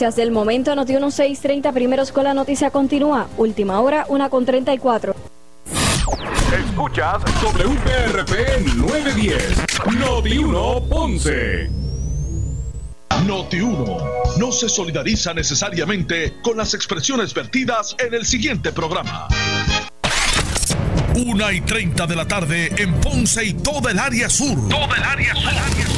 Del momento, Noti 1630, primeros con la noticia continúa. Última hora, una con 34. Escuchas WPRP 910, Noti 1 Ponce. Noti 1 no se solidariza necesariamente con las expresiones vertidas en el siguiente programa. Una y 30 de la tarde en Ponce y toda el área sur. Toda el área sur.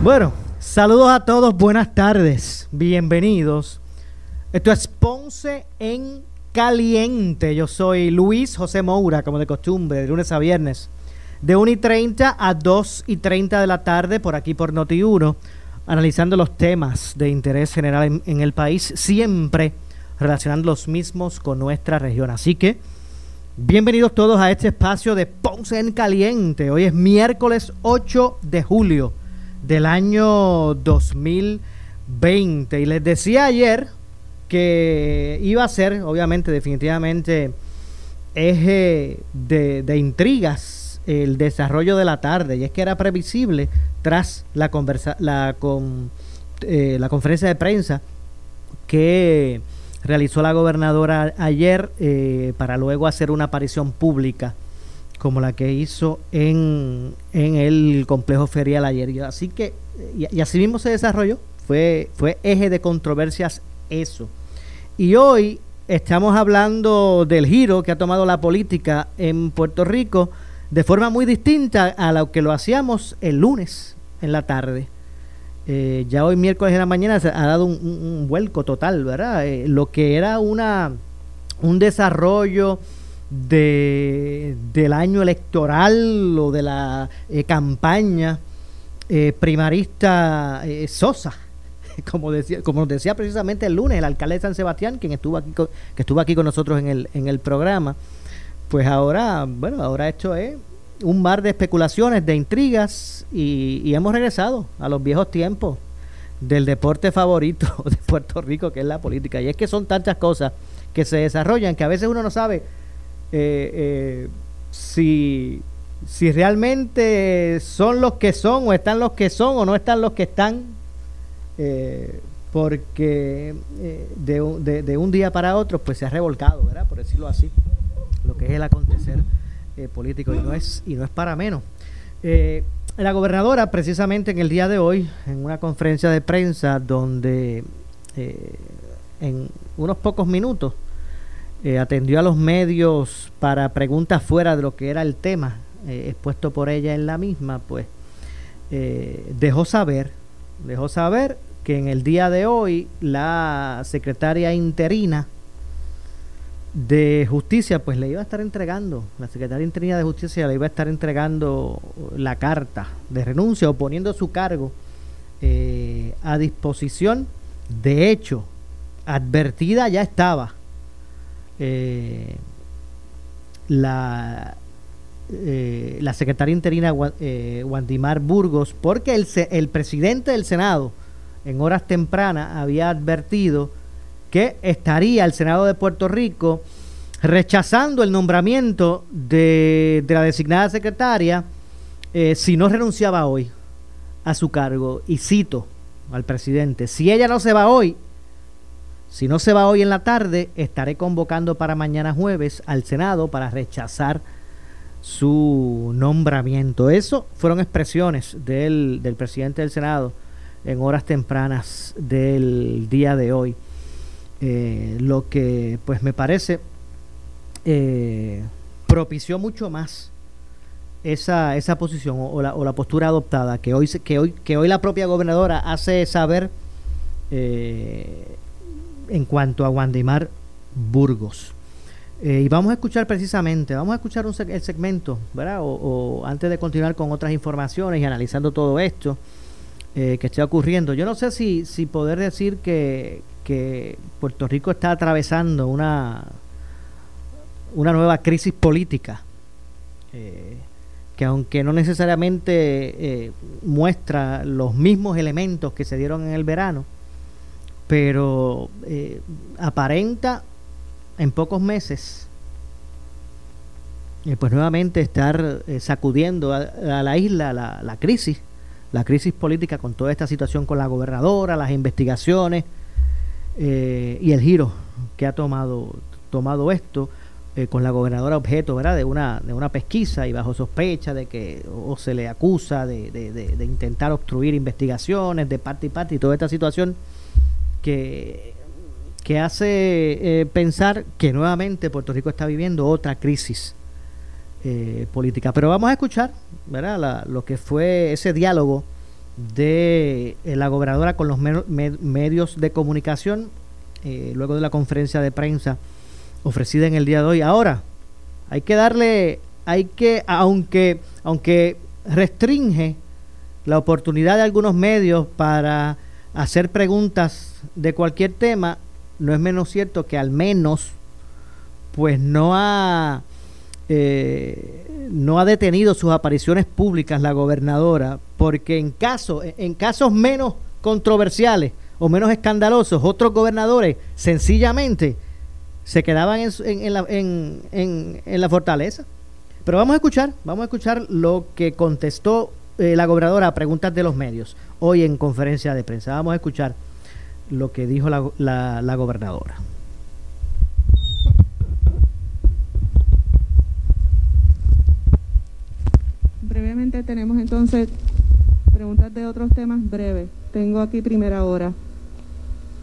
Bueno, saludos a todos, buenas tardes, bienvenidos. Esto es Ponce en Caliente. Yo soy Luis José Moura, como de costumbre, de lunes a viernes, de 1 y 30 a 2 y 30 de la tarde, por aquí por Noti1, analizando los temas de interés general en, en el país, siempre relacionando los mismos con nuestra región. Así que, bienvenidos todos a este espacio de Ponce en Caliente. Hoy es miércoles 8 de julio del año 2020. Y les decía ayer que iba a ser, obviamente, definitivamente, eje de, intrigas el desarrollo de la tarde. Y es que era previsible tras la, conversa, la, con, eh, la conferencia de prensa que realizó la gobernadora ayer eh, para luego hacer una aparición pública como la que hizo en, en el complejo ferial ayer. Así que, y, así mismo se desarrolló, fue, fue eje de controversias eso. Y hoy estamos hablando del giro que ha tomado la política en Puerto Rico de forma muy distinta a lo que lo hacíamos el lunes en la tarde. Eh, ya hoy miércoles en la mañana se ha dado un, vuelco total, ¿verdad? Eh, lo que era una un desarrollo de, del año electoral o de la eh, campaña eh, primarista eh, Sosa, como decía, como decía precisamente el lunes el alcalde de San Sebastián, quien estuvo aquí con, que estuvo aquí con nosotros en el, en el programa, pues ahora, bueno, ahora esto es un mar de especulaciones, de intrigas y hemos regresado a los viejos tiempos del deporte favorito de Puerto Rico, que es la política. Y es que son tantas cosas que se desarrollan que a veces uno no sabe eh, eh, si, si realmente son los que son o están los que son o no están los que están, eh, porque eh, de, de, un día para otro pues se ha revolcado, ¿verdad? Por decirlo así, lo que es el acontecer político y no es, y no es para menos. la gobernadora precisamente en el día de hoy, en una conferencia de prensa donde en unos pocos minutos eh, atendió a los medios para preguntas fuera de lo que era el tema eh, expuesto por ella en la misma, pues eh, dejó saber, dejó saber que en el día de hoy la secretaria interina de justicia pues le iba a estar entregando, la secretaria interina de justicia le iba a estar entregando la carta de renuncia o poniendo su cargo a disposición. De hecho, advertida ya estaba eh, la, eh, la secretaria interina eh, Wandimar Burgos, porque el, el presidente del Senado en horas tempranas había advertido que estaría el Senado de Puerto Rico rechazando el nombramiento de, de la designada secretaria eh, si no renunciaba hoy a su cargo. Y cito al presidente, si ella no se va hoy, si no se va hoy en la tarde, estaré convocando para mañana jueves al Senado para rechazar su nombramiento. Eso fueron expresiones del, del presidente del Senado en horas tempranas del día de hoy. Eh, lo que pues me parece eh, propició mucho más esa, esa posición o, la, o, la, postura adoptada que hoy, que, hoy, que hoy la propia gobernadora hace saber eh, en cuanto a Wandimar Burgos. Eh, y vamos a escuchar precisamente, vamos a escuchar un el segmento, ¿verdad? O, antes de continuar con otras informaciones y analizando todo esto, que esté ocurriendo. Yo no sé si, poder decir que, Puerto Rico está atravesando una, una nueva crisis política, que aunque no necesariamente muestra los mismos elementos que se dieron en el verano, pero aparenta en pocos meses eh, pues nuevamente estar eh, sacudiendo a, la isla la, crisis, la crisis política con toda esta situación con la gobernadora, las investigaciones eh, y el giro que ha tomado, tomado esto con la gobernadora objeto ¿verdad? De, una, de una pesquisa y bajo sospecha de que o se le acusa de, de intentar obstruir investigaciones de parte y parte y toda esta situación que hace pensar que nuevamente Puerto Rico está viviendo otra crisis eh, política. Pero vamos a escuchar ¿verdad? lo que fue ese diálogo de eh, la gobernadora con los medios de comunicación eh, luego de la conferencia de prensa ofrecida en el día de hoy. Ahora, hay que darle, hay que, aunque, aunque restringe la oportunidad de algunos medios para hacer preguntas de cualquier tema, no es menos cierto que al menos pues no ha eh, no ha detenido sus apariciones públicas la gobernadora, porque en, caso, en casos menos controversiales o menos escandalosos, otros gobernadores sencillamente se quedaban en, la, en, la, fortaleza. Pero vamos a escuchar, vamos a escuchar lo que contestó eh, la gobernadora a preguntas de los medios hoy en conferencia de prensa. Vamos a escuchar lo que dijo la, la gobernadora. brevemente tenemos entonces preguntas de otros temas breves. Tengo aquí primera hora.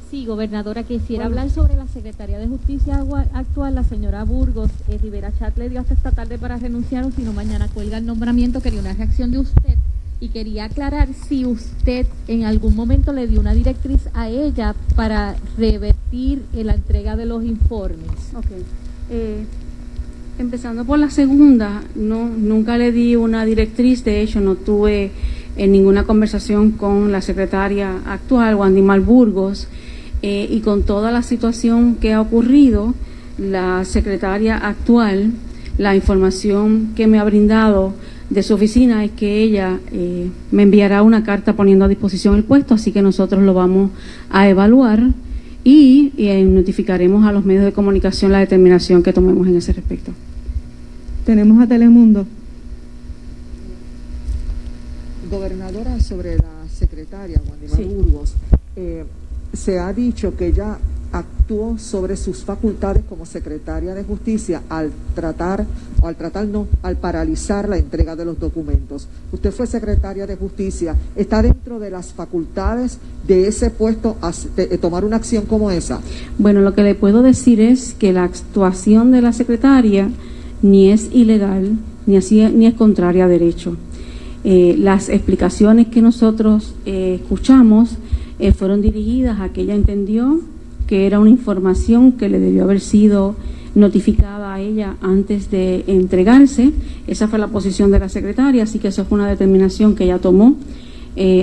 Sí, gobernadora, quisiera hablar sobre la Secretaría de Justicia actual, la señora Burgos. Eh, Rivera Chat le dio hasta esta tarde para renunciar, o si no mañana cuelga el nombramiento. Quería una reacción de usted y quería aclarar si usted en algún momento le dio una directriz a ella para revertir la entrega de los informes. Ok. Eh, Empezando por la segunda, no, nunca le di una directriz, de hecho no tuve en ninguna conversación con la secretaria actual, Wandy Malburgos, eh, y con toda la situación que ha ocurrido, la secretaria actual, la información que me ha brindado de su oficina es que ella eh, me enviará una carta poniendo a disposición el puesto, así que nosotros lo vamos a evaluar y, y notificaremos a los medios de comunicación la determinación que tomemos en ese respecto. Tenemos a Telemundo. Gobernadora, sobre la secretaria, Juan Burgos, eh, se ha dicho que ella actuó sobre sus facultades como secretaria de justicia al tratar, o al tratar no, al paralizar la entrega de los documentos. Usted fue secretaria de justicia, ¿está dentro de las facultades de ese puesto tomar una acción como esa? Bueno, lo que le puedo decir es que la actuación de la secretaria ni es ilegal, ni, así, ni es contraria a derecho. Eh, las explicaciones que nosotros eh, escuchamos eh, fueron dirigidas a que ella entendió que era una información que le debió haber sido notificada a ella antes de entregarse. Esa fue la posición de la secretaria, así que esa fue una determinación que ella tomó.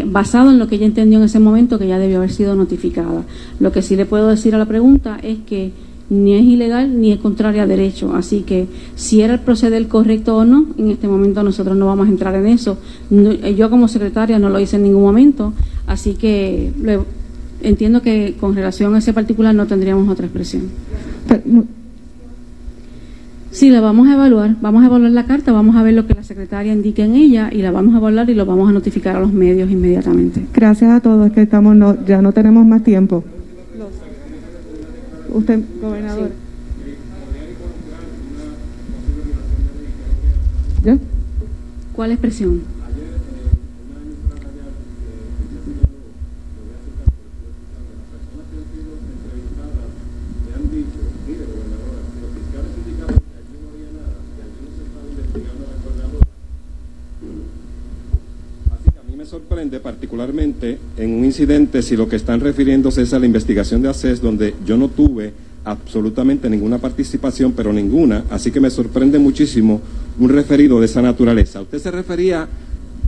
basado en lo que ella entendió en ese momento que ya debió haber sido notificada. Lo que sí le puedo decir a la pregunta es que ni es ilegal ni es contraria a derecho. Así que si era el proceder correcto o no, en este momento nosotros no vamos a entrar en eso. Eh, yo como secretaria no lo hice en ningún momento, así que entiendo que con relación a ese particular no tendríamos otra expresión. Sí, la vamos a evaluar, vamos a evaluar la carta, vamos a ver lo que la secretaria indique en ella y la vamos a evaluar y lo vamos a notificar a los medios inmediatamente. Gracias a todos, que estamos ya no tenemos más tiempo. Usted, gobernador. ¿Ya? ¿Cuál expresión? Sorprende particularmente en un incidente si lo que están refiriéndose es a la investigación de ACES donde yo no tuve absolutamente ninguna participación, pero ninguna, así que me sorprende muchísimo un referido de esa naturaleza. Usted se refería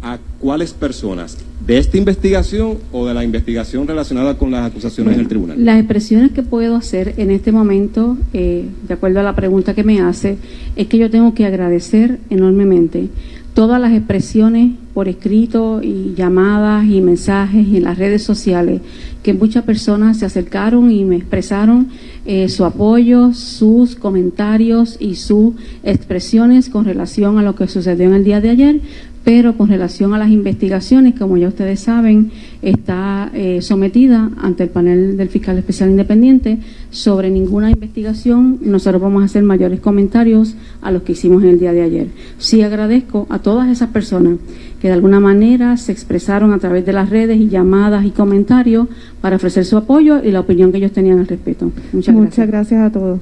a cuáles personas. de esta investigación o de la investigación relacionada con las acusaciones en el tribunal? Las expresiones que puedo hacer en este momento, eh, de acuerdo a la pregunta que me hace, es que yo tengo que agradecer enormemente todas las expresiones por escrito y llamadas y mensajes en las redes sociales que muchas personas se acercaron y me expresaron eh, su apoyo, sus comentarios y sus expresiones con relación a lo que sucedió en el día de ayer, pero con relación a las investigaciones, como ya ustedes saben, está eh, sometida ante el panel del fiscal especial independiente sobre ninguna investigación. Nosotros vamos a hacer mayores comentarios a los que hicimos en el día de ayer. Sí agradezco a todas esas personas que de alguna manera se expresaron a través de las redes y llamadas y comentarios para ofrecer su apoyo y la opinión que ellos tenían al respecto. Muchas, Muchas gracias a todos.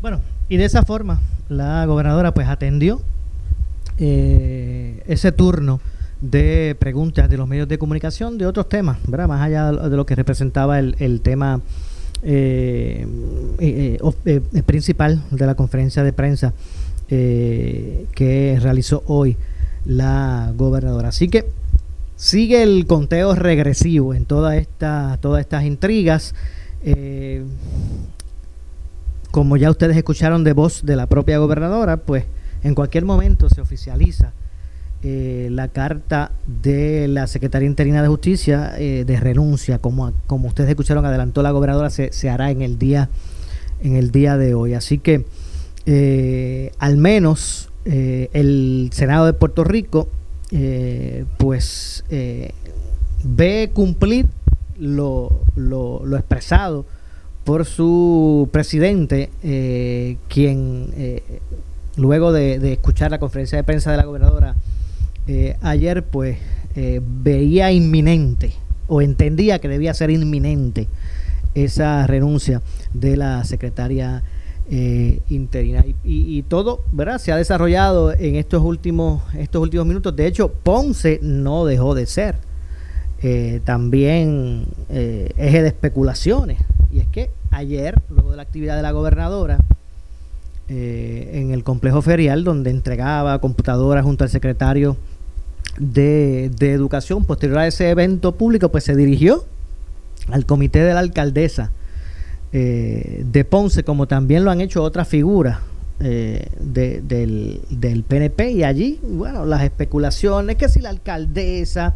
Bueno, y de esa forma la gobernadora pues atendió eh, ese turno de preguntas de los medios de comunicación de otros temas, ¿verdad? Más allá de lo que representaba el, tema eh, eh, principal de la conferencia de prensa que realizó hoy la gobernadora. Así que sigue el conteo regresivo en toda esta, todas estas intrigas. como ya ustedes escucharon de voz de la propia gobernadora, pues en cualquier momento se oficializa eh, la carta de la Secretaría Interina de Justicia eh, de renuncia, como, como ustedes escucharon, adelantó la gobernadora, se, hará en el día en el día de hoy. Así que eh, al menos el Senado de Puerto Rico pues ve cumplir lo, lo, lo, expresado por su presidente, quien luego de, escuchar la conferencia de prensa de la gobernadora eh, ayer, pues eh, veía inminente o entendía que debía ser inminente esa renuncia de la secretaria eh, interina y, todo verdad se ha desarrollado en estos últimos estos últimos minutos. De hecho Ponce no dejó de ser también eje de especulaciones. Y es que ayer luego de la actividad de la gobernadora eh, en el complejo ferial donde entregaba computadoras junto al secretario de, Educación. Posterior a ese evento público, pues se dirigió al comité de la alcaldesa eh, de Ponce, como también lo han hecho otras figuras eh, del, del PNP. Y allí, bueno, las especulaciones, que si la alcaldesa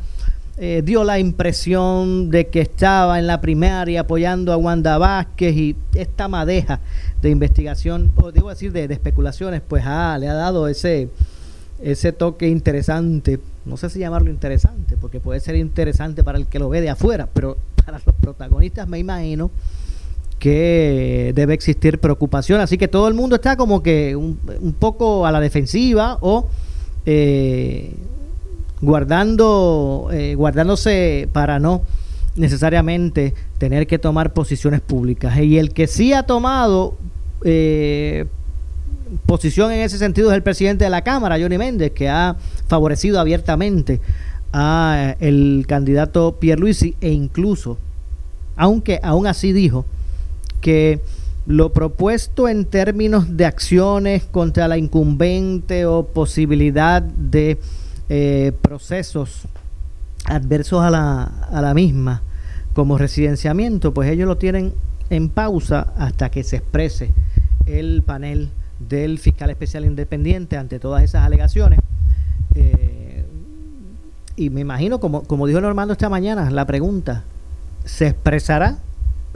dio la impresión de que estaba en la primaria apoyando a Wanda Vázquez y esta madeja de investigación, o digo decir, de, especulaciones, pues ah, le ha dado ese, ese toque interesante, no sé si llamarlo interesante, porque puede ser interesante para el que lo ve de afuera, pero para los protagonistas me imagino que debe existir preocupación, así que todo el mundo está como que un, poco a la defensiva o eh, guardando, eh, guardándose para no necesariamente tener que tomar posiciones públicas. Y el que sí ha tomado eh, posición en ese sentido es el presidente de la Cámara, Johnny Méndez, que ha favorecido abiertamente a el candidato Pierluisi e incluso, aunque aún así dijo que lo propuesto en términos de acciones contra la incumbente o posibilidad de eh, procesos adversos a la, a la misma como residenciamiento, pues ellos lo tienen en pausa hasta que se exprese el panel del fiscal especial independiente ante todas esas alegaciones. Eh, y me imagino, como, como dijo Normando esta mañana, la pregunta, ¿se expresará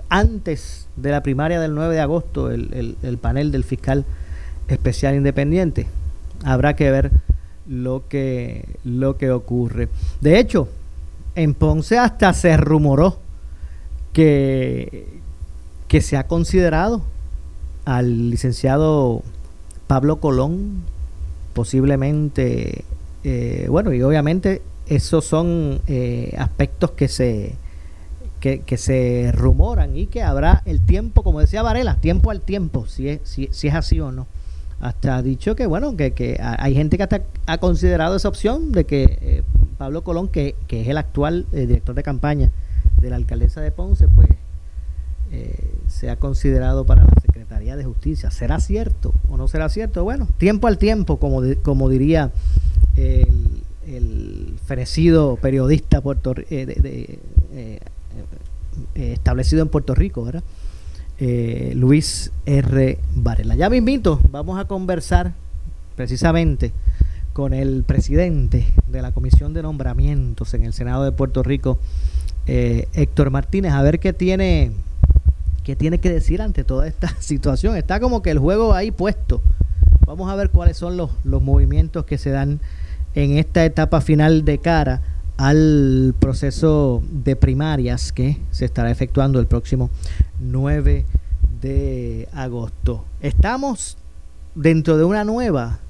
antes de la primaria del 9 de agosto el, el panel del fiscal especial independiente? Habrá que ver lo que, lo que ocurre. De hecho, en Ponce hasta se rumoró que, que se ha considerado al licenciado Pablo Colón posiblemente, eh, bueno, y obviamente esos son eh, aspectos que se, que, se rumoran y que habrá el tiempo, como decía Varela, tiempo al tiempo, si es, si, si es así o no. Hasta ha dicho que bueno que, que hay gente que hasta ha considerado esa opción de que eh, Pablo Colón que, que, es el actual eh, director de campaña de la alcaldesa de Ponce pues eh, se ha considerado para la De Justicia será cierto o no será cierto bueno tiempo al tiempo como como diría el, el fenecido periodista puerto, establecido en Puerto Rico, ¿verdad? Luis R. Varela. Ya me invito, vamos a conversar precisamente con el presidente de la Comisión de Nombramientos en el Senado de Puerto Rico, eh, Héctor Martínez, a ver qué tiene, qué tiene que decir ante toda esta situación. Está como que el juego ahí puesto. Vamos a ver cuáles son los, movimientos que se dan en esta etapa final de cara al proceso de primarias que se estará efectuando el próximo 9 de agosto. Estamos dentro de una nueva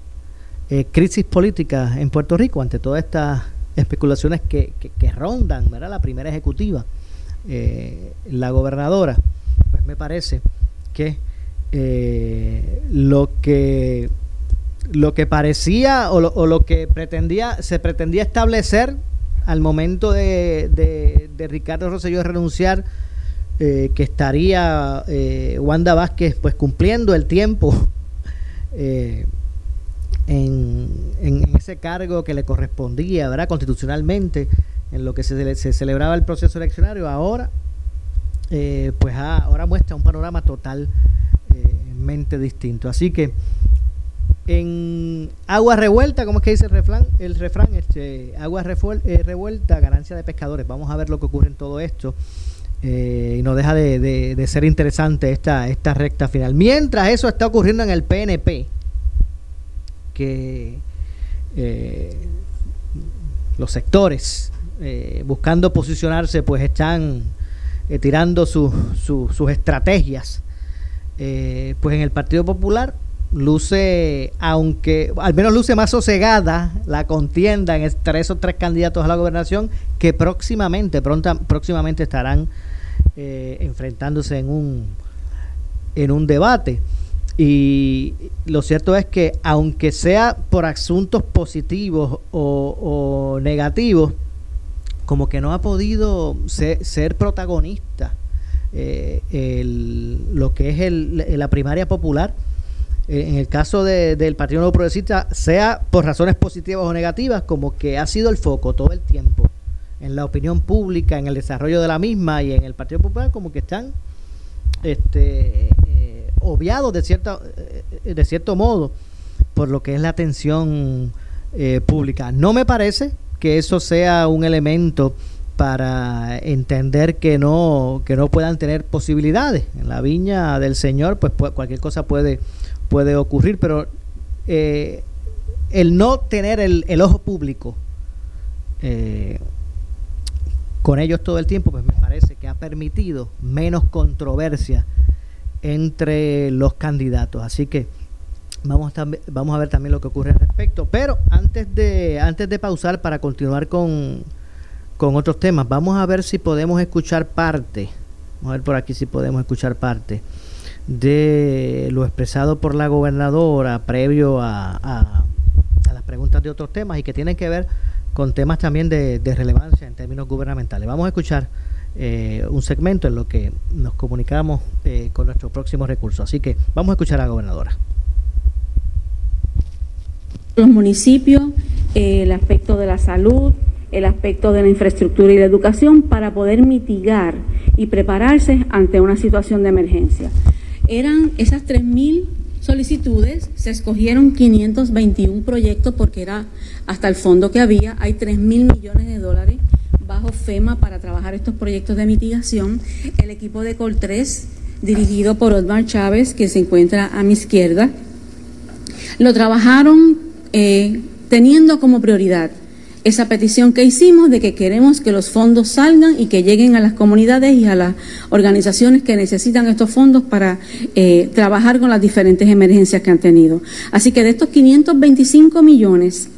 eh, crisis política en Puerto Rico ante todas estas especulaciones que, que, rondan ¿verdad? la primera ejecutiva, eh, la gobernadora, me parece que eh, lo que lo que parecía o lo, o lo, que pretendía se pretendía establecer al momento de, de, Ricardo Rosselló renunciar que estaría Wanda Vázquez pues cumpliendo el tiempo en, ese cargo que le correspondía, ¿verdad? Constitucionalmente, en lo que se, se celebraba el proceso eleccionario, ahora, eh, pues ahora muestra un panorama totalmente distinto. Así que en agua revuelta, ¿cómo es que dice el refrán? El refrán, este, agua eh, revuelta, ganancia de pescadores. Vamos a ver lo que ocurre en todo esto. Eh, y no deja de, ser interesante esta, esta recta final. Mientras eso está ocurriendo en el PNP, que eh, los sectores eh, buscando posicionarse pues están eh, tirando sus estrategias. Pues en el Partido Popular luce aunque al menos luce más sosegada la contienda entre esos tres candidatos a la gobernación que próximamente pronta, próximamente estarán enfrentándose en un en un debate. Y lo cierto es que aunque sea por asuntos positivos o, negativos, como que no ha podido ser, protagonista eh, lo que es el, la primaria popular. Eh, en el caso del Partido Nuevo Progresista, sea por razones positivas o negativas, como que ha sido el foco todo el tiempo en la opinión pública, en el desarrollo de la misma y en el Partido Popular, como que están este, obviado de, cierta, eh, de cierto modo por lo que es la atención eh, pública. No me parece que eso sea un elemento para entender que no que no puedan tener posibilidades en la viña del señor pues, cualquier cosa puede puede ocurrir pero eh, el no tener el, el ojo público con ellos todo el tiempo pues me parece que ha permitido menos controversia entre los candidatos. Así que vamos a, vamos a ver también lo que ocurre al respecto. Pero antes de, antes de pausar para continuar con, otros temas, vamos a ver si podemos escuchar parte. Vamos a ver por aquí si podemos escuchar parte de lo expresado por la gobernadora previo a, a, las preguntas de otros temas y que tienen que ver con temas también de, de relevancia en términos gubernamentales. Vamos a escuchar eh, un segmento en lo que nos comunicamos eh, con nuestro próximo recurso. Así que vamos a escuchar a la gobernadora. Los municipios, el aspecto de la salud, el aspecto de la infraestructura y la educación para poder mitigar y prepararse ante una situación de emergencia. Eran esas 3.000 solicitudes, se escogieron 521 proyectos porque era hasta el fondo que había, hay 3.000 millones de dólares bajo FEMA para trabajar estos proyectos de mitigación. El equipo de Col 3, dirigido por Osmar Chávez, que se encuentra a mi izquierda, lo trabajaron eh, teniendo como prioridad esa petición que hicimos de que queremos que los fondos salgan y que lleguen a las comunidades y a las organizaciones que necesitan estos fondos para eh, trabajar con las diferentes emergencias que han tenido. Así que de estos 525 millones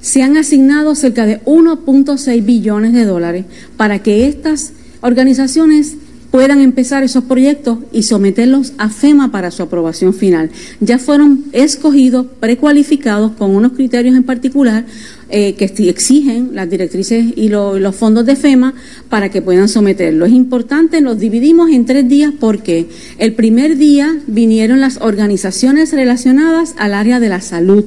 se han asignado cerca de 1.6 billones de dólares para que estas organizaciones puedan empezar esos proyectos y someterlos a FEMA para su aprobación final. Ya fueron escogidos, precualificados con unos criterios en particular eh, que exigen las directrices y los fondos de FEMA para que puedan someterlo. Es importante, los dividimos en tres días porque el primer día vinieron las organizaciones relacionadas al área de la salud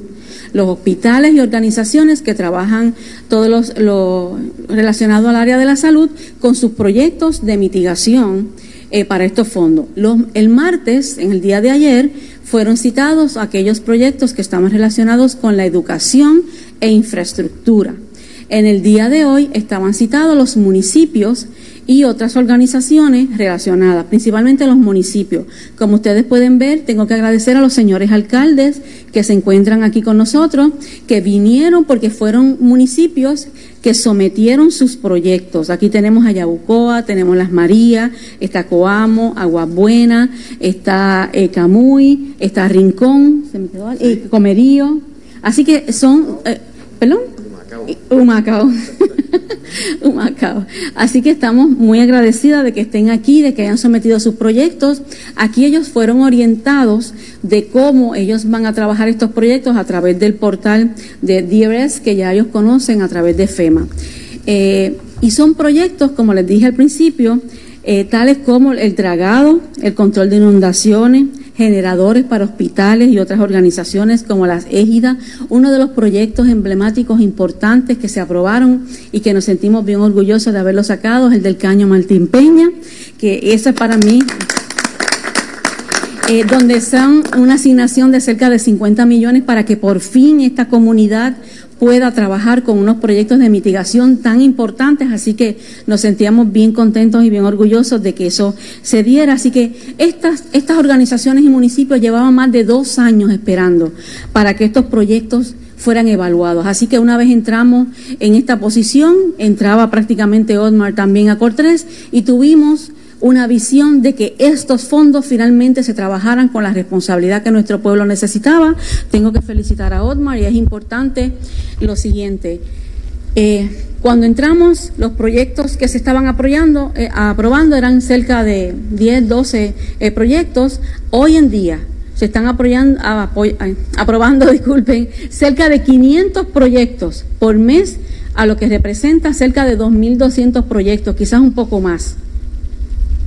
los hospitales y organizaciones que trabajan todo los, lo relacionado al área de la salud con sus proyectos de mitigación eh, para estos fondos. el martes, en el día de ayer, fueron citados aquellos proyectos que estaban relacionados con la educación e infraestructura. En el día de hoy estaban citados los municipios y otras organizaciones relacionadas, principalmente los municipios. Como ustedes pueden ver, tengo que agradecer a los señores alcaldes que se encuentran aquí con nosotros, que vinieron porque fueron municipios que sometieron sus proyectos. Aquí tenemos a Yabucoa, tenemos Las Marías, está Coamo, Agua Buena, está eh, Camuy, está Rincón, se me quedó, eh, Comerío. Así que son, eh, perdón, Humacao. Humacao. Así que estamos muy agradecidas de que estén aquí, de que hayan sometido sus proyectos. Aquí ellos fueron orientados de cómo ellos van a trabajar estos proyectos a través del portal de DRS que ya ellos conocen a través de FEMA. Eh, y son proyectos, como les dije al principio, eh, tales como el dragado, el control de inundaciones, generadores para hospitales y otras organizaciones como las Égidas, uno de los proyectos emblemáticos importantes que se aprobaron y que nos sentimos bien orgullosos de haberlo sacado es el del Caño Martín Peña, que ese para mí eh, donde son una asignación de cerca de 50 millones para que por fin esta comunidad pueda trabajar con unos proyectos de mitigación tan importantes, así que nos sentíamos bien contentos y bien orgullosos de que eso se diera. Así que estas, estas organizaciones y municipios llevaban más de dos años esperando para que estos proyectos fueran evaluados. Así que una vez entramos en esta posición, entraba prácticamente Otmar también a Cortés y tuvimos una visión de que estos fondos finalmente se trabajaran con la responsabilidad que nuestro pueblo necesitaba. Tengo que felicitar a Otmar y es importante lo siguiente. Eh, cuando entramos, los proyectos que se estaban apoyando, eh, aprobando eran cerca de 10, 12 eh, proyectos. Hoy en día se están apoyando, aprobando, disculpen, cerca de 500 proyectos por mes, a lo que representa cerca de 2.200 proyectos, quizás un poco más.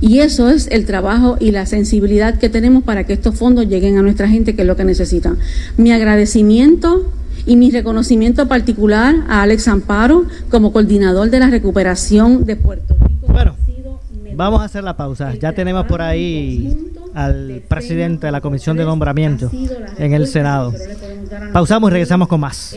Y eso es el trabajo y la sensibilidad que tenemos para que estos fondos lleguen a nuestra gente, que es lo que necesitan. Mi agradecimiento y mi reconocimiento particular a Alex Amparo como coordinador de la recuperación de Puerto Rico. Bueno, vamos a hacer la pausa. Ya tenemos por ahí al presidente de la Comisión de Nombramiento en el Senado. Pausamos y regresamos con más.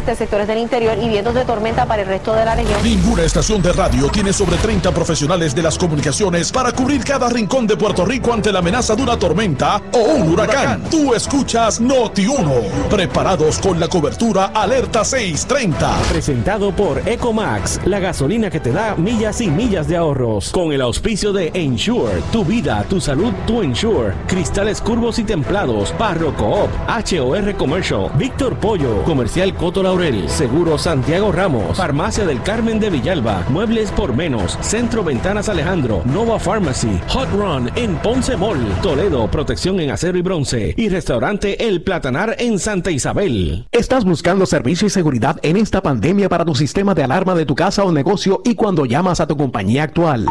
este sectores del interior y vientos de tormenta para el resto de la región. Ninguna estación de radio tiene sobre 30 profesionales de las comunicaciones para cubrir cada rincón de Puerto Rico ante la amenaza de una tormenta o un huracán. Tú escuchas Noti 1, preparados con la cobertura Alerta 630. Presentado por Ecomax, la gasolina que te da millas y millas de ahorros. Con el auspicio de Ensure, tu vida, tu salud, tu Ensure. Cristales curvos y templados, Barro Coop, HOR Commercial, Víctor Pollo, Comercial Coto Laurel, Seguro Santiago Ramos, Farmacia del Carmen de Villalba, Muebles por Menos, Centro Ventanas Alejandro, Nova Pharmacy, Hot Run en Ponce Mall, Toledo, Protección en Acero y Bronce y Restaurante El Platanar en Santa Isabel. ¿Estás buscando servicio y seguridad en esta pandemia para tu sistema de alarma de tu casa o negocio y cuando llamas a tu compañía actual?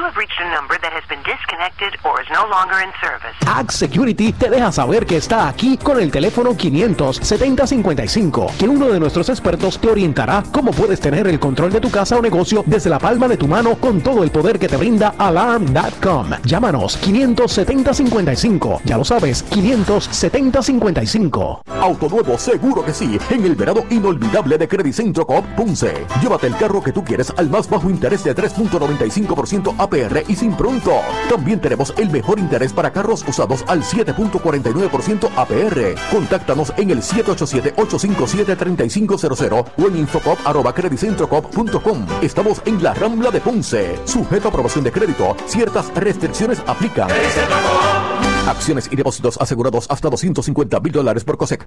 You have reached a number that has been disconnected or is no longer in service. Ag Security te deja saber que está aquí con el teléfono 57055, que uno de nuestros expertos te orientará cómo puedes tener el control de tu casa o negocio desde la palma de tu mano con todo el poder que te brinda Alarm.com. Llámanos 57055. Ya lo sabes, 57055. Auto nuevo, seguro que sí, en el verano inolvidable de Credit Centro Coop Punce. Llévate el carro que tú quieres al más bajo interés de 3.90 95% APR y sin pronto. También tenemos el mejor interés para carros usados al 7.49% APR. Contáctanos en el 787-857-3500 o en infocop.com. Estamos en la Rambla de Ponce. Sujeto a aprobación de crédito. Ciertas restricciones aplican. Acciones y depósitos asegurados hasta 250 mil dólares por COSEC.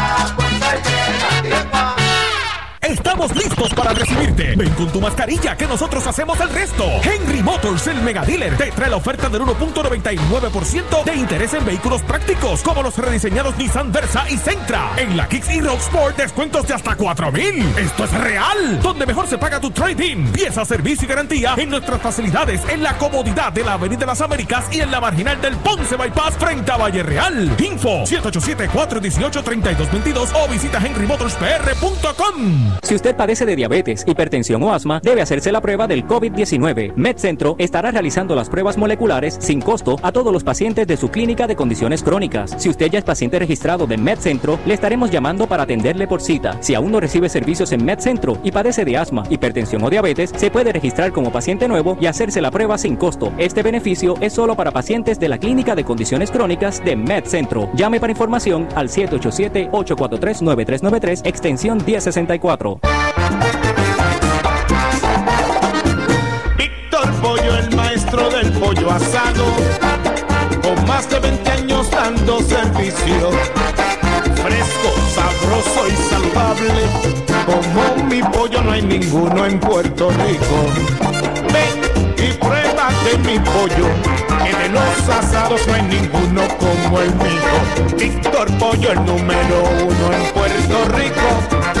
Estamos listos para recibirte. Ven con tu mascarilla que nosotros hacemos el resto. Henry Motors, el mega dealer, te trae la oferta del 1.99% de interés en vehículos prácticos como los rediseñados Nissan Versa y Sentra. En la Kicks y Road Sport descuentos de hasta 4000. Esto es real. Donde mejor se paga tu trading. Pieza, servicio y garantía en nuestras facilidades en la comodidad de la Avenida de las Américas y en la marginal del Ponce Bypass frente a Valle Real. Info 787-418-3222 o visita henrymotorspr.com. Si usted padece de diabetes, hipertensión o asma, debe hacerse la prueba del COVID-19. MedCentro estará realizando las pruebas moleculares sin costo a todos los pacientes de su clínica de condiciones crónicas. Si usted ya es paciente registrado de MedCentro, le estaremos llamando para atenderle por cita. Si aún no recibe servicios en MedCentro y padece de asma, hipertensión o diabetes, se puede registrar como paciente nuevo y hacerse la prueba sin costo. Este beneficio es solo para pacientes de la clínica de condiciones crónicas de MedCentro. Llame para información al 787-843-9393, extensión 1064. Víctor Pollo, el maestro del pollo asado, con más de 20 años dando servicio. Fresco, sabroso y saludable, como mi pollo no hay ninguno en Puerto Rico. Ven y prueba de mi pollo, que de los asados no hay ninguno como el mío. Víctor Pollo, el número uno en Puerto Rico.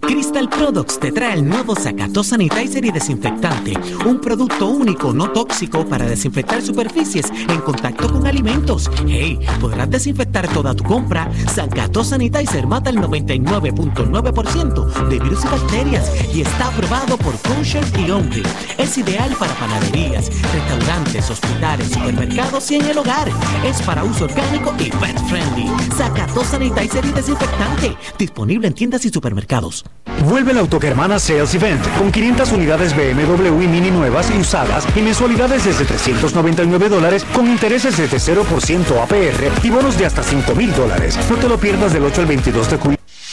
Crystal Products te trae el nuevo Zacato Sanitizer y Desinfectante, un producto único no tóxico para desinfectar superficies en contacto con alimentos. Hey, podrás desinfectar toda tu compra. Zacato Sanitizer mata el 99.9% de virus y bacterias y está aprobado por Kosher y Omri. Es ideal para panaderías, restaurantes, hospitales, supermercados y en el hogar. Es para uso orgánico y pet friendly. Zacato Sanitizer y Desinfectante, disponible en tiendas y supermercados. Vuelve la Autogermana Sales Event con 500 unidades BMW Mini nuevas y usadas y mensualidades desde 399 dólares con intereses desde 0% APR y bonos de hasta 5 mil dólares. No te lo pierdas del 8 al 22 de julio.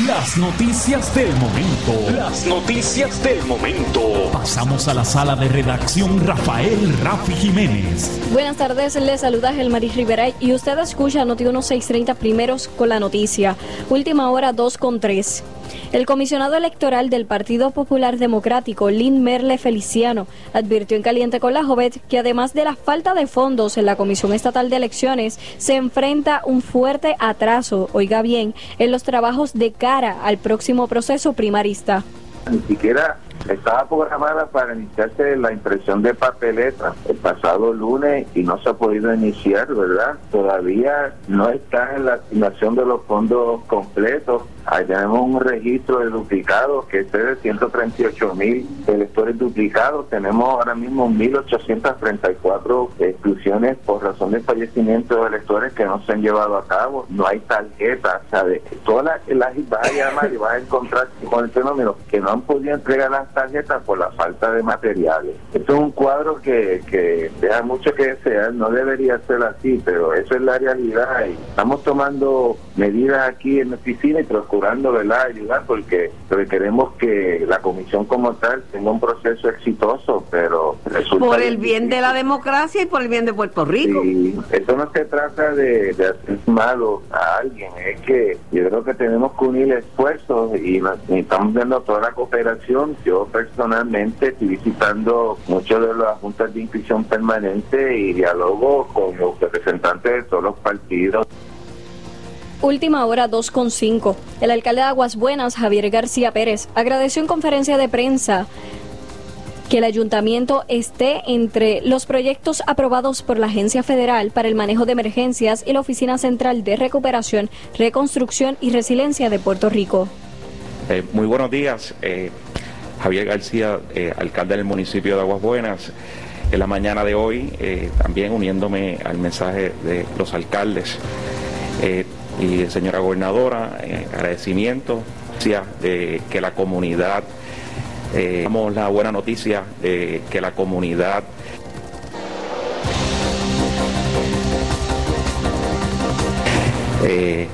las noticias del momento. Las noticias del momento. Pasamos a la sala de redacción Rafael Rafi Jiménez. Buenas tardes, les saluda Gelmaris Rivera y usted escucha Noti 1630 primeros con la noticia. Última hora 2 con 3. El comisionado electoral del Partido Popular Democrático, Lynn Merle Feliciano, advirtió en Caliente con la Jovet que además de la falta de fondos en la Comisión Estatal de Elecciones, se enfrenta un fuerte atraso, oiga bien, en los trabajos de cara al próximo proceso primarista. Estaba programada para iniciarse la impresión de papeletas el pasado lunes y no se ha podido iniciar, ¿verdad? Todavía no está en la asignación de los fondos completos ahí tenemos un registro de duplicados que es de 138 mil electores duplicados. Tenemos ahora mismo 1.834 exclusiones por razón de fallecimiento de electores que no se han llevado a cabo. No hay tarjetas. ¿sabes? Todas las, las vas a llamar y vas a encontrar con el fenómeno que no han podido entregar las tarjetas por la falta de materiales. Esto es un cuadro que, que deja mucho que desear. No debería ser así, pero eso es la realidad. Y estamos tomando medidas aquí en la oficina y procurando ¿verdad? ayudar porque, porque queremos que la comisión como tal tenga un proceso exitoso, pero resulta Por el bien de la democracia y por el bien de Puerto Rico. Sí, esto no se trata de, de hacer malo a alguien, es que yo creo que tenemos que unir esfuerzos y estamos viendo toda la cooperación. Yo personalmente estoy visitando muchos de las juntas de inscripción permanente y dialogo con los representantes de todos los partidos. Última hora 2.5. El alcalde de Aguas Buenas, Javier García Pérez, agradeció en conferencia de prensa que el ayuntamiento esté entre los proyectos aprobados por la Agencia Federal para el Manejo de Emergencias y la Oficina Central de Recuperación, Reconstrucción y Resiliencia de Puerto Rico. Eh, muy buenos días, eh, Javier García, eh, alcalde del municipio de Aguas Buenas. En la mañana de hoy, eh, también uniéndome al mensaje de los alcaldes eh, y señora gobernadora, agradecimiento de que la comunidad, damos la buena noticia de que la comunidad de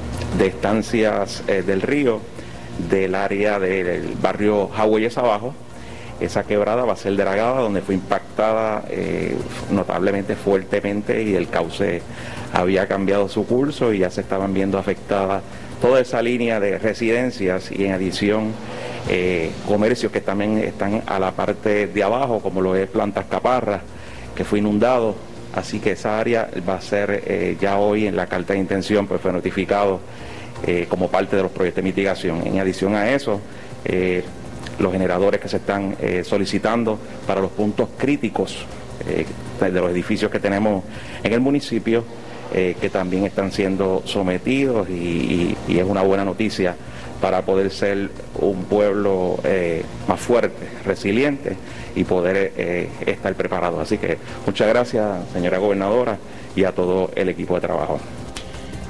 estancias del río, del área del barrio Jagüeyes abajo. Esa quebrada va a ser dragada donde fue impactada eh, notablemente fuertemente y el cauce había cambiado su curso y ya se estaban viendo afectadas toda esa línea de residencias y en adición eh, comercios que también están a la parte de abajo, como lo es Plantas Caparras, que fue inundado. Así que esa área va a ser eh, ya hoy en la carta de intención, pues fue notificado eh, como parte de los proyectos de mitigación. En adición a eso, eh, los generadores que se están eh, solicitando para los puntos críticos de los edificios que tenemos en el municipio, que también están siendo sometidos y, es una buena noticia para poder ser un pueblo más fuerte, resiliente y poder estar preparado. Así que muchas gracias, señora gobernadora, y a todo el equipo de trabajo.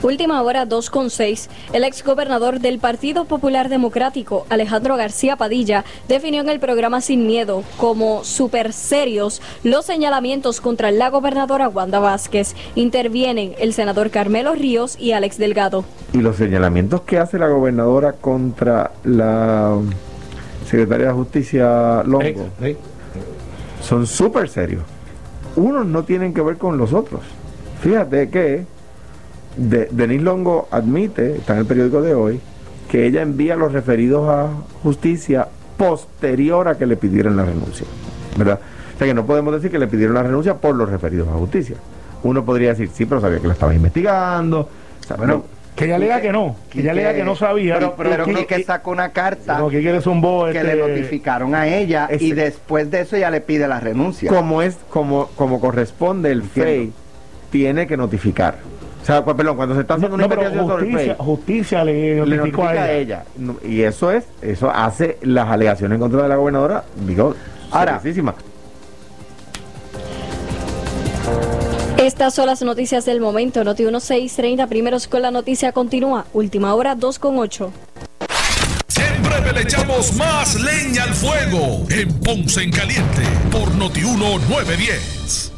Última hora 2.6. El exgobernador del Partido Popular Democrático, Alejandro García Padilla, definió en el programa Sin Miedo como super serios los señalamientos contra la gobernadora Wanda Vázquez. Intervienen el senador Carmelo Ríos y Alex Delgado. y los señalamientos que hace la gobernadora contra la secretaria de Justicia Longo son súper serios. Unos no tienen que ver con los otros. Fíjate que de, Denise Longo admite, está en el periódico de hoy, que ella envía los referidos a justicia posterior a que le pidieran la renuncia. ¿Verdad? O sea que no podemos decir que le pidieron la renuncia por los referidos a justicia. Uno podría decir, sí, pero sabía que la estaba investigando. O sea, Bueno, que ella alega que no, que ella alega que no sabía. Pero, pero, Pero sacó una carta No, que que este- le notificaron a ella y después de eso ella le pide la renuncia. como es como como corresponde el FEI tiene que notificar sea pues, perdón cuando se está haciendo una No, pero investigación sobre el justicia, FEI justicia le le notificó notifica a ella. No, y eso es eso hace las alegaciones en contra de la gobernadora digo Ahora. Estas son las noticias del momento. Noti 1630, primeros con la noticia continúa. Última hora 2.8. En breve le echamos más leña al fuego en Ponce en Caliente por Notiuno 910.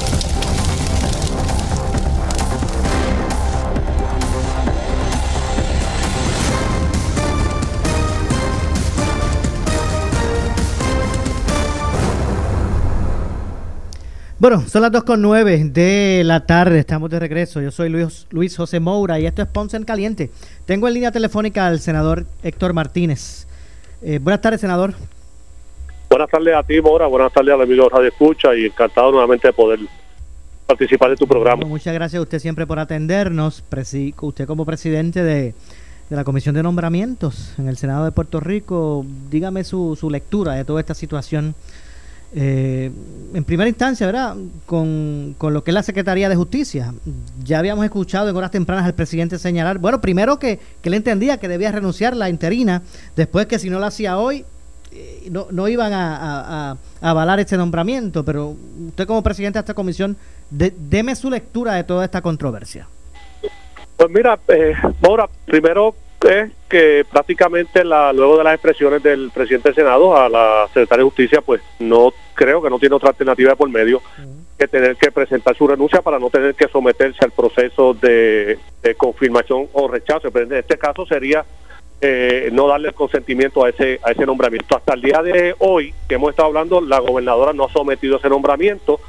Bueno, son las 2 con 9 de la tarde, estamos de regreso. Yo soy Luis, Luis José Moura y esto es Ponce en Caliente. Tengo en línea telefónica al senador Héctor Martínez. Eh, buenas tardes, senador. Buenas tardes a ti, Mora. Buenas tardes al amigo Radio Escucha y encantado nuevamente de poder participar de tu programa. Bueno, muchas gracias a usted siempre por atendernos. Presi usted como presidente de, de, la Comisión de Nombramientos en el Senado de Puerto Rico, dígame su, su lectura de toda esta situación. Eh, en primera instancia, ¿verdad? Con, con, lo que es la Secretaría de Justicia. Ya habíamos escuchado en horas tempranas al presidente señalar, bueno, primero que, que él entendía que debía renunciar la interina, después que si no lo hacía hoy, eh, no, no iban a, avalar este nombramiento, pero usted como presidente de esta comisión, de, deme su lectura de toda esta controversia. Pues mira, eh, primero es que prácticamente la, luego de las expresiones del presidente del Senado a la secretaria de Justicia, pues no creo que no tiene otra alternativa por medio uh -huh. que tener que presentar su renuncia para no tener que someterse al proceso de, de confirmación o rechazo. Pero en este caso sería eh, no darle el consentimiento a ese a ese nombramiento. Hasta el día de hoy que hemos estado hablando, la gobernadora no ha sometido ese nombramiento.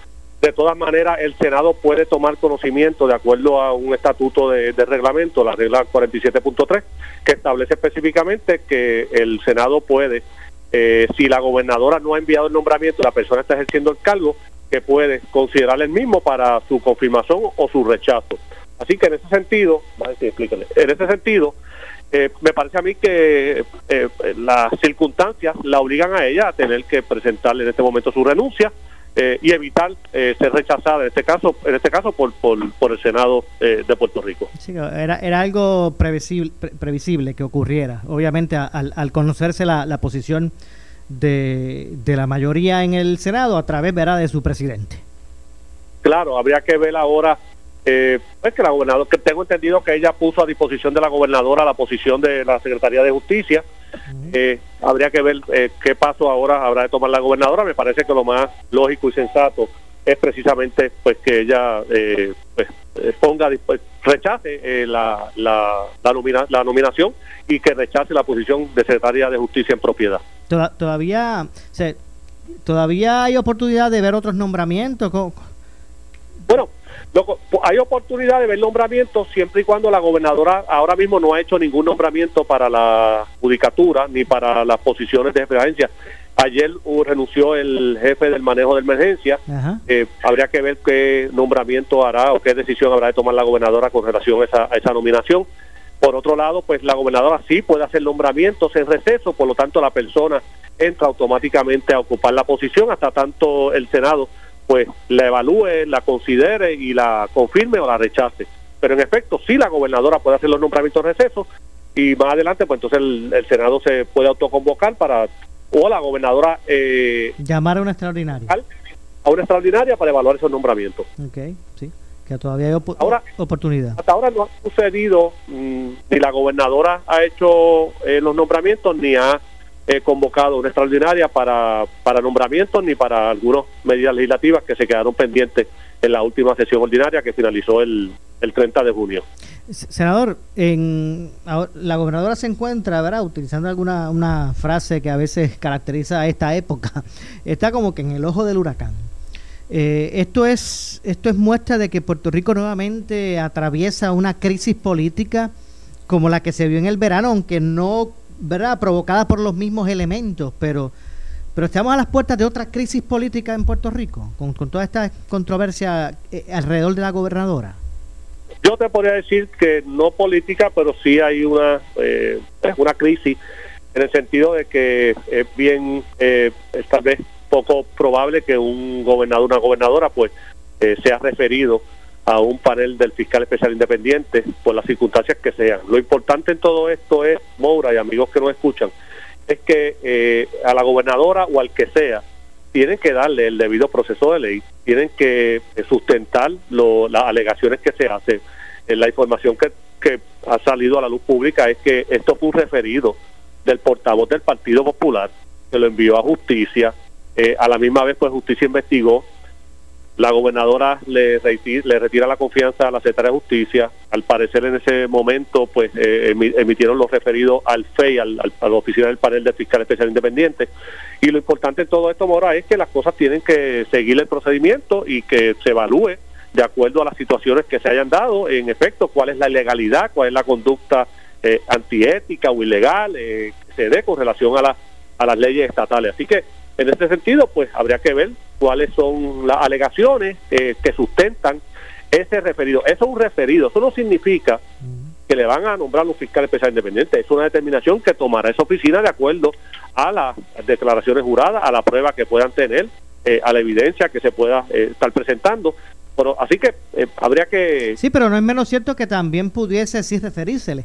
De todas maneras, el Senado puede tomar conocimiento de acuerdo a un estatuto de, de reglamento, la regla 47.3, que establece específicamente que el Senado puede, eh, si la gobernadora no ha enviado el nombramiento, la persona está ejerciendo el cargo, que puede considerar el mismo para su confirmación o su rechazo. Así que en ese sentido, en ese sentido, eh, me parece a mí que eh, las circunstancias la obligan a ella a tener que presentarle en este momento su renuncia eh, y evitar eh, ser rechazada en este caso en este caso por por, por el Senado eh, de Puerto Rico sí, era, era algo previsible, pre previsible que ocurriera obviamente al, al conocerse la, la posición de, de, la mayoría en el Senado a través ¿verdad? de su presidente claro habría que ver ahora eh, es que la gobernadora, que tengo entendido que ella puso a disposición de la gobernadora la posición de la Secretaría de Justicia. Eh, habría que ver eh, qué paso ahora habrá de tomar la gobernadora. Me parece que lo más lógico y sensato es precisamente pues que ella eh, pues, ponga pues, rechace eh, la, la, la, nomina, la nominación y que rechace la posición de Secretaría de Justicia en propiedad. Todavía, o sea, todavía hay oportunidad de ver otros nombramientos. Bueno, hay oportunidad de ver nombramientos siempre y cuando la gobernadora ahora mismo no ha hecho ningún nombramiento para la judicatura ni para las posiciones de jefe Ayer uh, renunció el jefe del manejo de emergencia. Eh, habría que ver qué nombramiento hará o qué decisión habrá de tomar la gobernadora con relación a esa, a esa nominación. Por otro lado, pues la gobernadora sí puede hacer nombramientos en receso, por lo tanto la persona entra automáticamente a ocupar la posición hasta tanto el Senado pues la evalúe, la considere y la confirme o la rechace. Pero en efecto, sí la gobernadora puede hacer los nombramientos recesos y más adelante, pues entonces el, el Senado se puede autoconvocar para, o la gobernadora... Eh, Llamar a una extraordinaria. A una extraordinaria para evaluar esos nombramientos. Ok, sí. Que todavía hay op ahora, oportunidad. Hasta ahora no ha sucedido, mmm, ni la gobernadora ha hecho eh, los nombramientos, ni ha he convocado una extraordinaria para, para nombramientos ni para algunas medidas legislativas que se quedaron pendientes en la última sesión ordinaria que finalizó el, el 30 de junio. Senador, en, la gobernadora se encuentra, ¿verdad? Utilizando alguna una frase que a veces caracteriza a esta época, está como que en el ojo del huracán. Eh, esto es esto es muestra de que Puerto Rico nuevamente atraviesa una crisis política como la que se vio en el verano, aunque no ¿verdad? provocada por los mismos elementos, pero pero estamos a las puertas de otra crisis política en Puerto Rico, con, con toda esta controversia eh, alrededor de la gobernadora. Yo te podría decir que no política, pero sí hay una, eh, una crisis en el sentido de que es bien, eh, tal vez poco probable que un gobernador, una gobernadora, pues eh, sea referido a un panel del fiscal especial independiente por las circunstancias que sean. Lo importante en todo esto es, Moura y amigos que nos escuchan, es que eh, a la gobernadora o al que sea, tienen que darle el debido proceso de ley, tienen que sustentar lo, las alegaciones que se hacen. Eh, la información que, que ha salido a la luz pública es que esto fue un referido del portavoz del Partido Popular, que lo envió a justicia, eh, a la misma vez pues justicia investigó la gobernadora le retira, la confianza a la secretaria de Justicia. Al parecer en ese momento pues eh, emitieron los referidos al FEI, al, al, a la oficina del panel de fiscal especial independiente. Y lo importante en todo esto, Mora, es que las cosas tienen que seguir el procedimiento y que se evalúe de acuerdo a las situaciones que se hayan dado, en efecto, cuál es la ilegalidad, cuál es la conducta eh, antiética o ilegal eh, que se dé con relación a, la- a las leyes estatales. Así que, en este sentido, pues habría que ver cuáles son las alegaciones eh, que sustentan ese referido. Eso es un referido, eso no significa que le van a nombrar un fiscal especial independiente. Es una determinación que tomará esa oficina de acuerdo a las declaraciones juradas, a la prueba que puedan tener, eh, a la evidencia que se pueda eh, estar presentando. Pero, así que eh, habría que, Sí, pero no es menos cierto que también pudiese sí referírsele.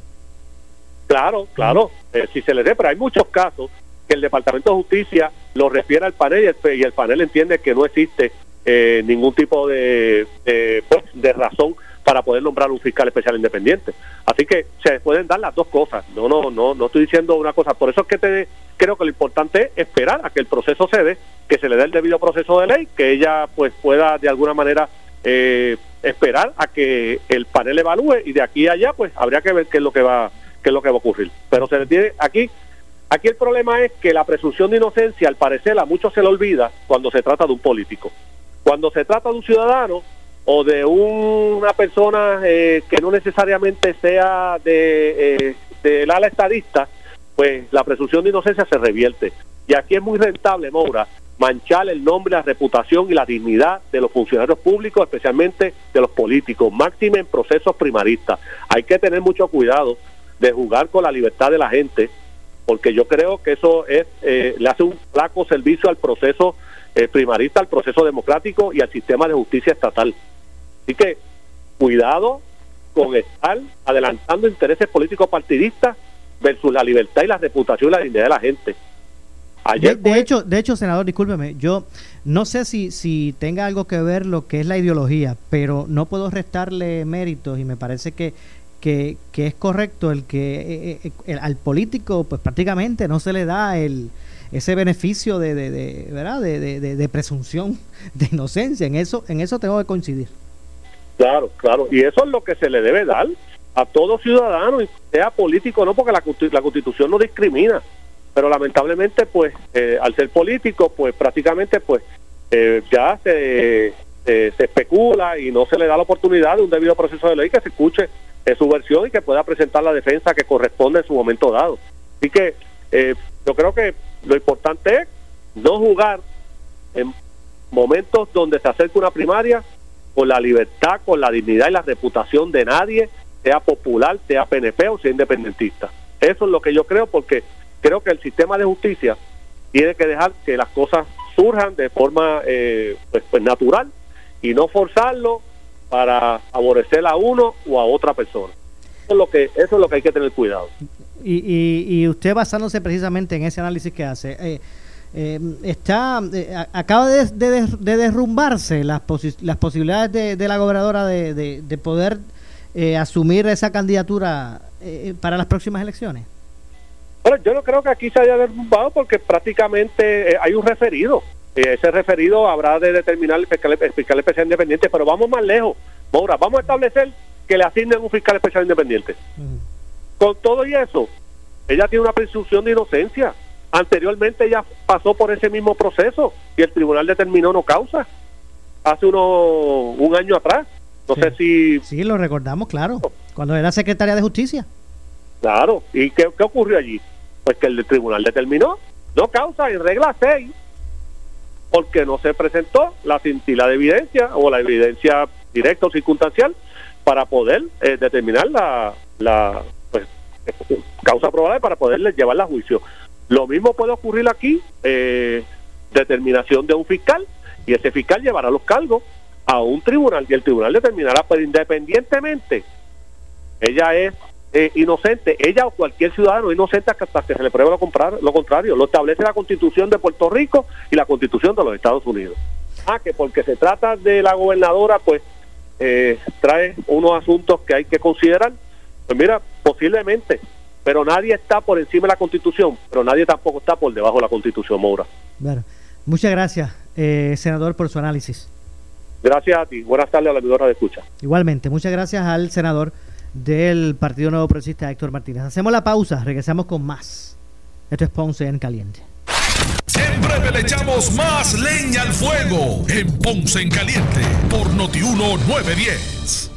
claro, claro, si se le dé, pero hay muchos casos que el Departamento de Justicia lo refiere al panel y el, y el panel entiende que no existe eh, ningún tipo de, de, pues, de razón para poder nombrar un fiscal especial independiente. Así que se pueden dar las dos cosas. No, no, no, no estoy diciendo una cosa. Por eso es que te, creo que lo importante es esperar a que el proceso se que se le dé el debido proceso de ley, que ella pues pueda de alguna manera eh, esperar a que el panel evalúe y de aquí a allá pues habría que ver qué es lo que va qué es lo que va a ocurrir. Pero se le tiene aquí aquí el problema es que la presunción de inocencia al parecer a muchos se le olvida cuando se trata de un político. Cuando se trata de un ciudadano o de una persona eh, que no necesariamente sea de, eh, del ala estadista, pues la presunción de inocencia se revierte. Y aquí es muy rentable, Moura, manchar el nombre, la reputación y la dignidad de los funcionarios públicos, especialmente de los políticos, máxime en procesos primaristas. Hay que tener mucho cuidado de jugar con la libertad de la gente, porque yo creo que eso es eh, le hace un flaco servicio al proceso eh, primarista, al proceso democrático y al sistema de justicia estatal. Así que cuidado con estar adelantando intereses políticos partidistas versus la libertad y la reputación y la dignidad de la gente. De, de hecho, de hecho, senador, discúlpeme, yo no sé si, si tenga algo que ver lo que es la ideología, pero no puedo restarle méritos y me parece que, que, que es correcto el que eh, eh, el- al político pues prácticamente no se le da el ese beneficio de, de, ¿verdad? De, de- presunción de inocencia. En eso, en eso tengo que coincidir. Claro, claro. Y eso es lo que se le debe dar a todo ciudadano, sea político no, porque la, la Constitución no discrimina. Pero lamentablemente, pues, eh, al ser político, pues prácticamente, pues, eh, ya se, se, se especula y no se le da la oportunidad de un debido proceso de ley que se escuche su versión y que pueda presentar la defensa que corresponde en su momento dado. Así que eh, yo creo que lo importante es no jugar en momentos donde se acerca una primaria con la libertad, con la dignidad y la reputación de nadie, sea popular, sea PNP o sea independentista. Eso es lo que yo creo porque creo que el sistema de justicia tiene que dejar que las cosas surjan de forma eh, pues, pues natural y no forzarlo para favorecer a uno o a otra persona. Eso es lo que, eso es lo que hay que tener cuidado. Y, y, y usted basándose precisamente en ese análisis que hace, eh, eh, está eh, acaba de, de- de derrumbarse las, posi- las posibilidades de, de la gobernadora de, de- de poder asumir esa candidatura para las próximas elecciones. Bueno, yo no creo que aquí se haya derrumbado porque prácticamente hay un referido. Eh, ese referido habrá de determinar el fiscal, el fiscal especial independiente, pero vamos más lejos. Maura, vamos a establecer que le asignen un fiscal especial independiente. Con todo y eso, ella tiene una presunción de inocencia. Anteriormente ella pasó por ese mismo proceso y el tribunal determinó no causa. Hace uno, un año atrás. No sé si Sí, lo recordamos, claro, cuando era secretaria de Justicia. Claro, ¿y qué, qué ocurrió allí? Pues que el tribunal determinó no causa en regla 6 porque no se presentó la cintila de evidencia o la evidencia directa o circunstancial para poder eh, determinar la, la pues, causa probable para poderle llevarla a juicio. Lo mismo puede ocurrir aquí, eh, determinación de un fiscal y ese fiscal llevará los cargos a un tribunal y el tribunal determinará, pero independientemente ella es eh, inocente, ella o cualquier ciudadano inocente hasta que se le pruebe lo, comprar- lo contrario. Lo establece la Constitución de Puerto Rico y la Constitución de los Estados Unidos. Ah, que porque se trata de la gobernadora, pues eh, trae unos asuntos que hay que considerar. Pues mira, posiblemente, pero nadie está por encima de la Constitución, pero nadie tampoco está por debajo de la Constitución, Moura. Bueno, muchas gracias, eh, senador, por su análisis. Gracias a ti. Buenas tardes a la emisora de escucha. Igualmente, muchas gracias al senador del Partido Nuevo Progresista, Héctor Martínez. Hacemos la pausa, regresamos con más. Esto es Ponce en Caliente. Siempre le echamos más leña al fuego en Ponce en Caliente por Notiuno 910.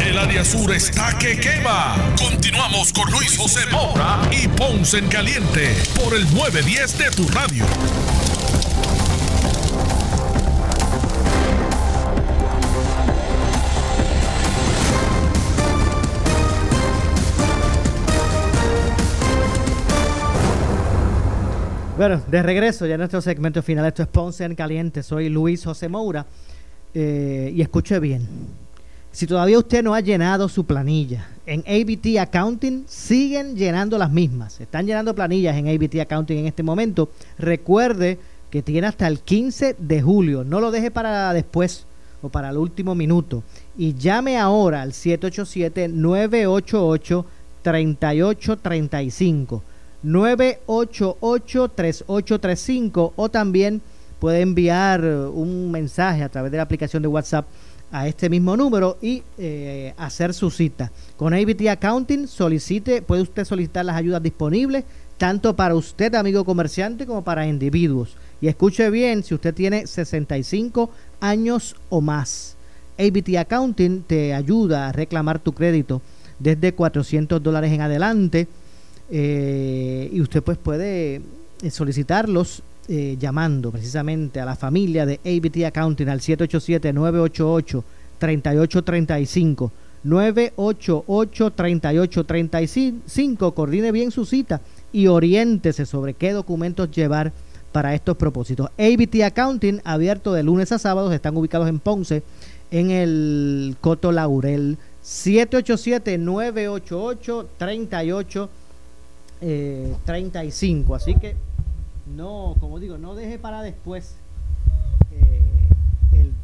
El área sur está que quema. Continuamos con Luis José Moura y Ponce en Caliente por el 910 de tu radio. Bueno, de regreso ya en nuestro segmento final. Esto es Ponce en Caliente. Soy Luis José Moura. Eh, y escuche bien. Si todavía usted no ha llenado su planilla en ABT Accounting, siguen llenando las mismas. Están llenando planillas en ABT Accounting en este momento. Recuerde que tiene hasta el 15 de julio. No lo deje para después o para el último minuto. Y llame ahora al 787-988-3835. 988-3835 o también puede enviar un mensaje a través de la aplicación de WhatsApp a este mismo número y eh, hacer su cita. Con ABT Accounting solicite, puede usted solicitar las ayudas disponibles tanto para usted, amigo comerciante, como para individuos. Y escuche bien, si usted tiene 65 años o más, ABT Accounting te ayuda a reclamar tu crédito desde 400 dólares en adelante eh, y usted pues puede eh, solicitarlos eh, llamando precisamente a la familia de ABT Accounting al 787-988-3835. 988-3835. Coordine bien su cita y oriéntese sobre qué documentos llevar para estos propósitos. ABT Accounting, abierto de lunes a sábados, están ubicados en Ponce, en el Coto Laurel. 787-988-3835. Eh, 35. Así que no, como digo, no deje para después eh,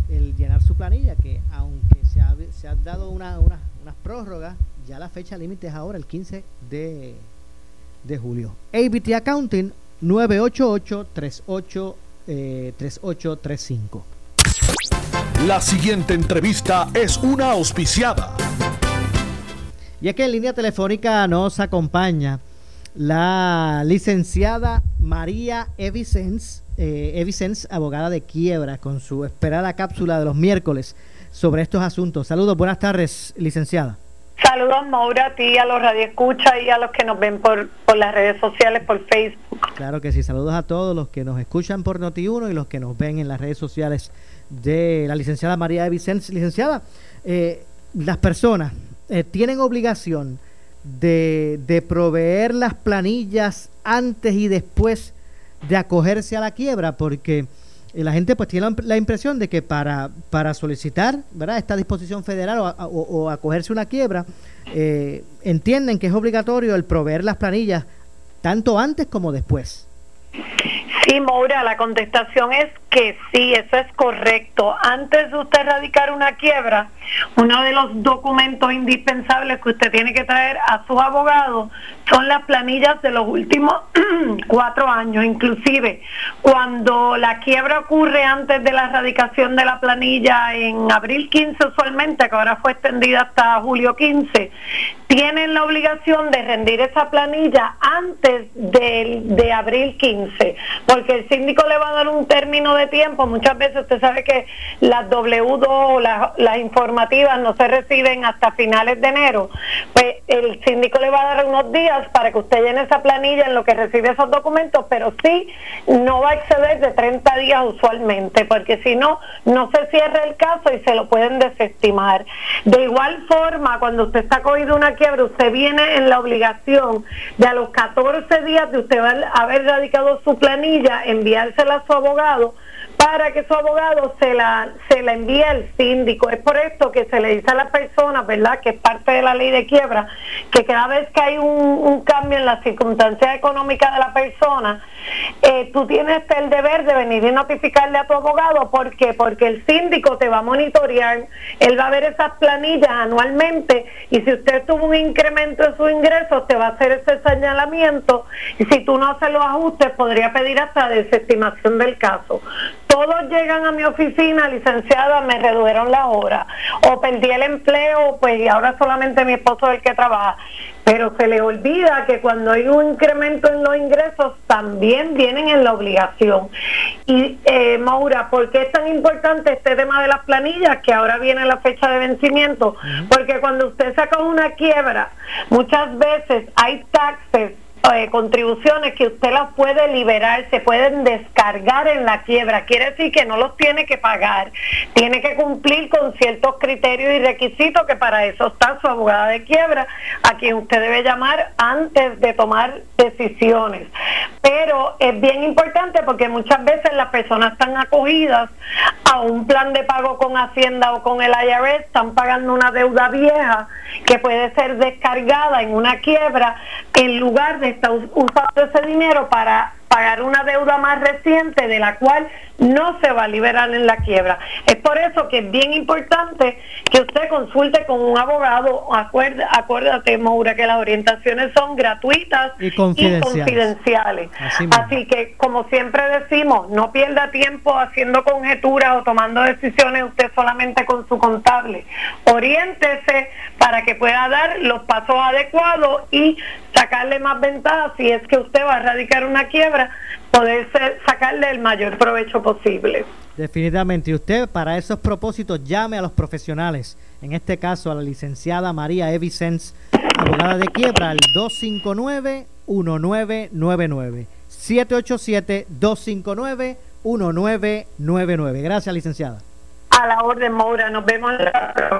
el, llenar su planilla, que aunque se ha, se ha dado una, una, unas prórrogas, ya la fecha límite es ahora, el 15 de, de julio. ABT Accounting 988-3835. Eh, la siguiente entrevista es una auspiciada. Y es que en línea telefónica nos acompaña la licenciada María Evicens, eh, abogada de quiebra, con su esperada cápsula de los miércoles sobre estos asuntos. Saludos, buenas tardes, licenciada. Saludos, Maura, a ti, a los radioescuchas y a los que nos ven por, por las redes sociales, por Facebook. Claro que sí, saludos a todos los que nos escuchan por Noti1 y los que nos ven en las redes sociales de la licenciada María Evicens. Licenciada, eh, las personas eh, tienen obligación de, de proveer las planillas antes y después de acogerse a la quiebra, porque eh, la gente pues tiene la, impresión de que para, para solicitar ¿verdad? esta disposición federal o, acogerse a una quiebra, eh, entienden que es obligatorio el proveer las planillas tanto antes como después. Sí, Moura, la contestación es que sí, eso es correcto. Antes de usted radicar una quiebra, uno de los documentos indispensables que usted tiene que traer a su abogado son las planillas de los últimos cuatro años. Inclusive, cuando la quiebra ocurre antes de la erradicación de la planilla en abril 15 usualmente, que ahora fue extendida hasta julio 15, tienen la obligación de rendir esa planilla antes de, de abril 15, porque el síndico le va a dar un término de tiempo. Muchas veces usted sabe que las W2, las, las informativas no se reciben hasta finales de enero. Pues el síndico le va a dar unos días para que usted llene esa planilla en lo que recibe esos documentos, pero sí no va a exceder de 30 días usualmente, porque si no, no se cierra el caso y se lo pueden desestimar. De igual forma, cuando usted está cogido una quiebra, usted viene en la obligación de a los 14 días de usted haber radicado su planilla, enviársela a su abogado para que su abogado se la, se la envíe al síndico. Es por esto que se le dice a la persona, ¿verdad?, que es parte de la ley de quiebra, que cada vez que hay un, un cambio en las circunstancias económicas de la persona, eh, tú tienes el deber de venir y notificarle a tu abogado. ¿Por qué? Porque el síndico te va a monitorear, él va a ver esas planillas anualmente y si usted tuvo un incremento en sus ingresos, te va a hacer ese señalamiento y si tú no haces los ajustes, podría pedir hasta desestimación del caso. Todos llegan a mi oficina, licenciada, me redujeron la hora o perdí el empleo, pues y ahora solamente mi esposo es el que trabaja. Pero se le olvida que cuando hay un incremento en los ingresos también vienen en la obligación. Y eh, Maura, ¿por qué es tan importante este tema de las planillas que ahora viene la fecha de vencimiento? Porque cuando usted saca una quiebra, muchas veces hay taxes eh, contribuciones que usted las puede liberar, se pueden descargar en la quiebra. Quiere decir que no los tiene que pagar, tiene que cumplir con ciertos criterios y requisitos que para eso está su abogada de quiebra, a quien usted debe llamar antes de tomar decisiones. Pero es bien importante porque muchas veces las personas están acogidas a un plan de pago con Hacienda o con el IRS, están pagando una deuda vieja que puede ser descargada en una quiebra en lugar de estar usando ese dinero para pagar una deuda más reciente de la cual no se va a liberar en la quiebra. Es por eso que es bien importante que usted consulte con un abogado. Acuérdate, acuérdate Maura, que las orientaciones son gratuitas Y confidenciales. confidenciales. Así. Así que, como siempre decimos, no pierda tiempo haciendo conjeturas o tomando decisiones usted solamente con su contable. Oriéntese para que pueda dar los pasos adecuados y sacarle más ventaja si es que usted va a erradicar una quiebra, poder ser- sacarle el mayor provecho posible. Definitivamente. Y usted, para esos propósitos, llame a los profesionales. En este caso, a la licenciada María Evicens, abogada de quiebra, al 259-1999. 787-259-1999. Gracias, licenciada. A la orden, Maura. Nos vemos.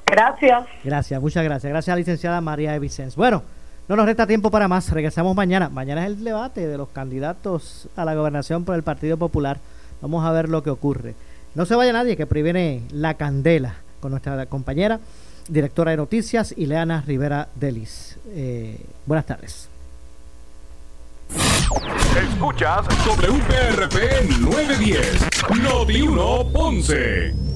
Gracias. Gracias, muchas gracias. Gracias, licenciada María Evicens. Bueno, no nos resta tiempo para más. Regresamos mañana. Mañana es el debate de los candidatos a la gobernación por el Partido Popular. Vamos a ver lo que ocurre. No se vaya nadie, que previene la candela con nuestra compañera, directora de noticias, Ileana Rivera Delis. Eh, buenas tardes. Escuchas WPRP 910, Noti 1 Ponce.